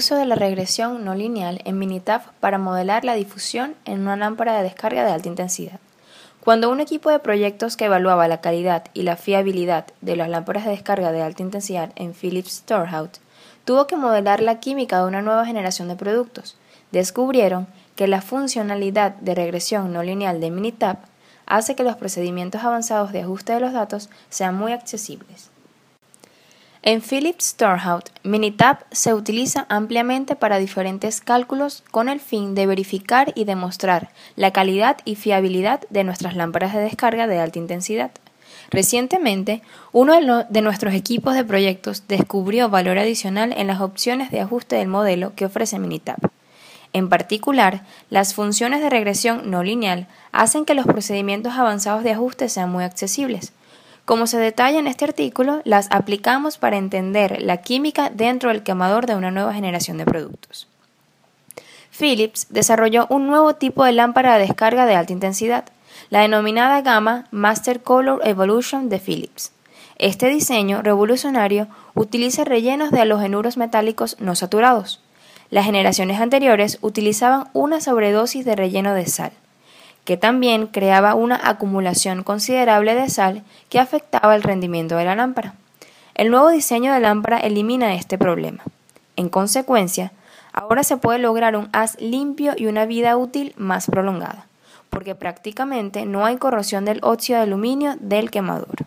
Uso de la regresión no lineal en Minitab para modelar la difusión en una lámpara de descarga de alta intensidad. Cuando un equipo de proyectos que evaluaba la calidad y la fiabilidad de las lámparas de descarga de alta intensidad en Philips Storehouse tuvo que modelar la química de una nueva generación de productos, descubrieron que la funcionalidad de regresión no lineal de Minitab hace que los procedimientos avanzados de ajuste de los datos sean muy accesibles. En Philips Storehouse, Minitab se utiliza ampliamente para diferentes cálculos con el fin de verificar y demostrar la calidad y fiabilidad de nuestras lámparas de descarga de alta intensidad. Recientemente, uno de, nuestros equipos de proyectos descubrió valor adicional en las opciones de ajuste del modelo que ofrece Minitab. En particular, las funciones de regresión no lineal hacen que los procedimientos avanzados de ajuste sean muy accesibles, como se detalla en este artículo, las aplicamos para entender la química dentro del quemador de una nueva generación de productos. Philips desarrolló un nuevo tipo de lámpara de descarga de alta intensidad, la denominada gama Master Color Evolution de Philips. Este diseño revolucionario utiliza rellenos de halogenuros metálicos no saturados. Las generaciones anteriores utilizaban una sobredosis de relleno de sal que también creaba una acumulación considerable de sal que afectaba el rendimiento de la lámpara. El nuevo diseño de lámpara elimina este problema. En consecuencia, ahora se puede lograr un haz limpio y una vida útil más prolongada, porque prácticamente no hay corrosión del óxido de aluminio del quemador.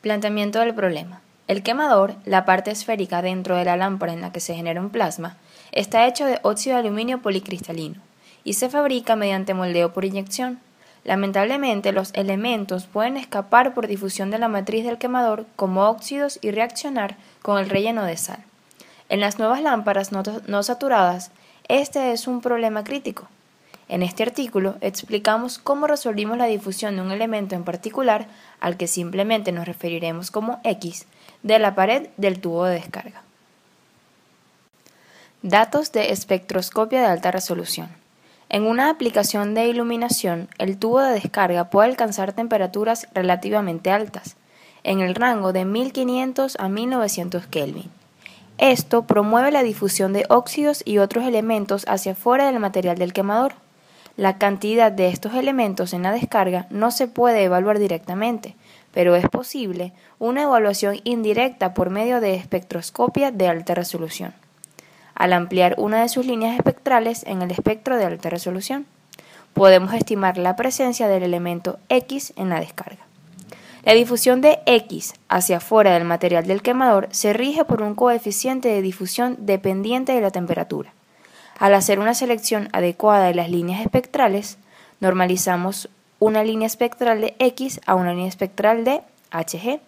Planteamiento del problema. El quemador, la parte esférica dentro de la lámpara en la que se genera un plasma, está hecho de óxido de aluminio policristalino y se fabrica mediante moldeo por inyección. Lamentablemente, los elementos pueden escapar por difusión de la matriz del quemador como óxidos y reaccionar con el relleno de sal. En las nuevas lámparas no, saturadas, este es un problema crítico. En este artículo explicamos cómo resolvimos la difusión de un elemento en particular, al que simplemente nos referiremos como X, de la pared del tubo de descarga. Datos de espectroscopia de alta resolución. En una aplicación de iluminación, el tubo de descarga puede alcanzar temperaturas relativamente altas, en el rango de 1500 a 1900 Kelvin. Esto promueve la difusión de óxidos y otros elementos hacia fuera del material del quemador. La cantidad de estos elementos en la descarga no se puede evaluar directamente, pero es posible una evaluación indirecta por medio de espectroscopia de alta resolución al ampliar una de sus líneas espectrales en el espectro de alta resolución. Podemos estimar la presencia del elemento X en la descarga. La difusión de X hacia afuera del material del quemador se rige por un coeficiente de difusión dependiente de la temperatura. Al hacer una selección adecuada de las líneas espectrales, normalizamos una línea espectral de X a una línea espectral de Hg.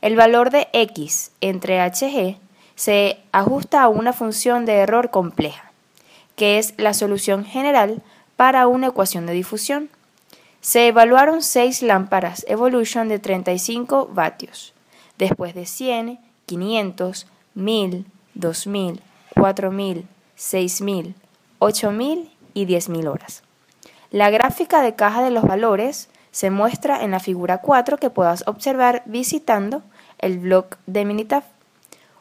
El valor de X entre Hg se ajusta a una función de error compleja, que es la solución general para una ecuación de difusión. Se evaluaron seis lámparas Evolution de 35 vatios, después de 100, 500, 1000, 2000, 4000, 6000, 8000 y 10000 horas. La gráfica de caja de los valores se muestra en la figura 4 que puedas observar visitando el blog de Minitaf.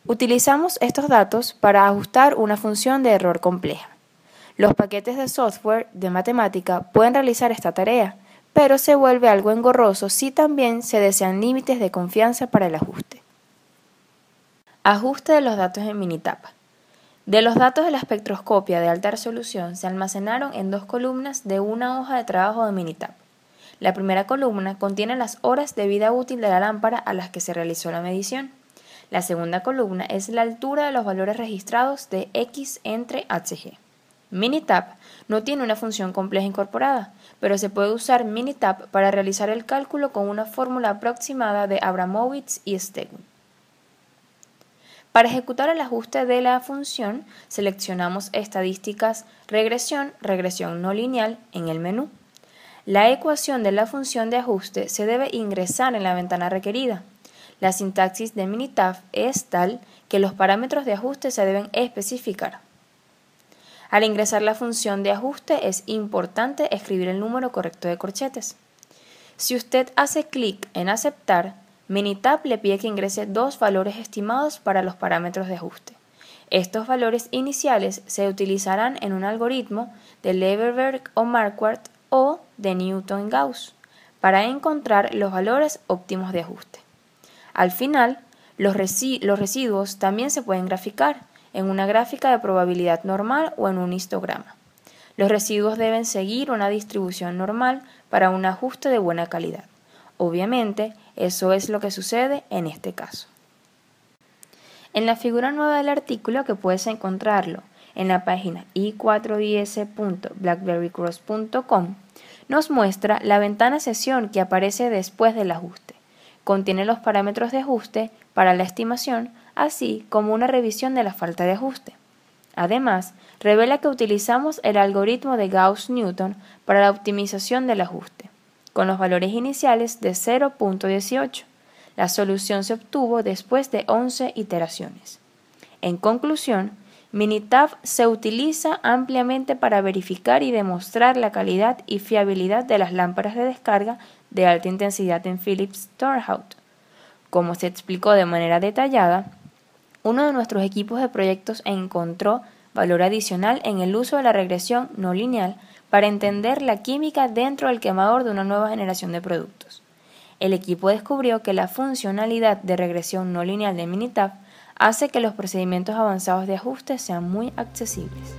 Utilizamos estos datos para ajustar una función de error compleja. Los paquetes de software de matemática pueden realizar esta tarea, pero se vuelve algo engorroso si también se desean límites de confianza para el ajuste. Ajuste de los datos en Minitapa. De los datos de la espectroscopia de alta resolución se almacenaron en dos columnas de una hoja de trabajo de Minitap. La primera columna contiene las horas de vida útil de la lámpara a las que se realizó la medición. La segunda columna es la altura de los valores registrados de X entre Hg. Minitab no tiene una función compleja incorporada, pero se puede usar Minitab para realizar el cálculo con una fórmula aproximada de Abramowitz y Stegman. Para ejecutar el ajuste de la función, seleccionamos estadísticas regresión, regresión no lineal en el menú. La ecuación de la función de ajuste se debe ingresar en la ventana requerida. La sintaxis de Minitab es tal que los parámetros de ajuste se deben especificar. Al ingresar la función de ajuste es importante escribir el número correcto de corchetes. Si usted hace clic en aceptar, Minitab le pide que ingrese dos valores estimados para los parámetros de ajuste. Estos valores iniciales se utilizarán en un algoritmo de Leverberg o Marquardt o de Newton-Gauss para encontrar los valores óptimos de ajuste. Al final, los, residuos también se pueden graficar en una gráfica de probabilidad normal o en un histograma. Los residuos deben seguir una distribución normal para un ajuste de buena calidad. Obviamente, eso es lo que sucede en este caso. En la figura nueva del artículo, que puedes encontrarlo en la página i4is.blackberrycross.com, nos muestra la ventana sesión que aparece después del ajuste. Contiene los parámetros de ajuste para la estimación, así como una revisión de la falta de ajuste. Además, revela que utilizamos el algoritmo de Gauss-Newton para la optimización del ajuste, con los valores iniciales de 0.18. La solución se obtuvo después de 11 iteraciones. En conclusión, Minitab se utiliza ampliamente para verificar y demostrar la calidad y fiabilidad de las lámparas de descarga de alta intensidad en Philips Torhout. Como se explicó de manera detallada, uno de nuestros equipos de proyectos encontró valor adicional en el uso de la regresión no lineal para entender la química dentro del quemador de una nueva generación de productos. El equipo descubrió que la funcionalidad de regresión no lineal de Minitab hace que los procedimientos avanzados de ajuste sean muy accesibles.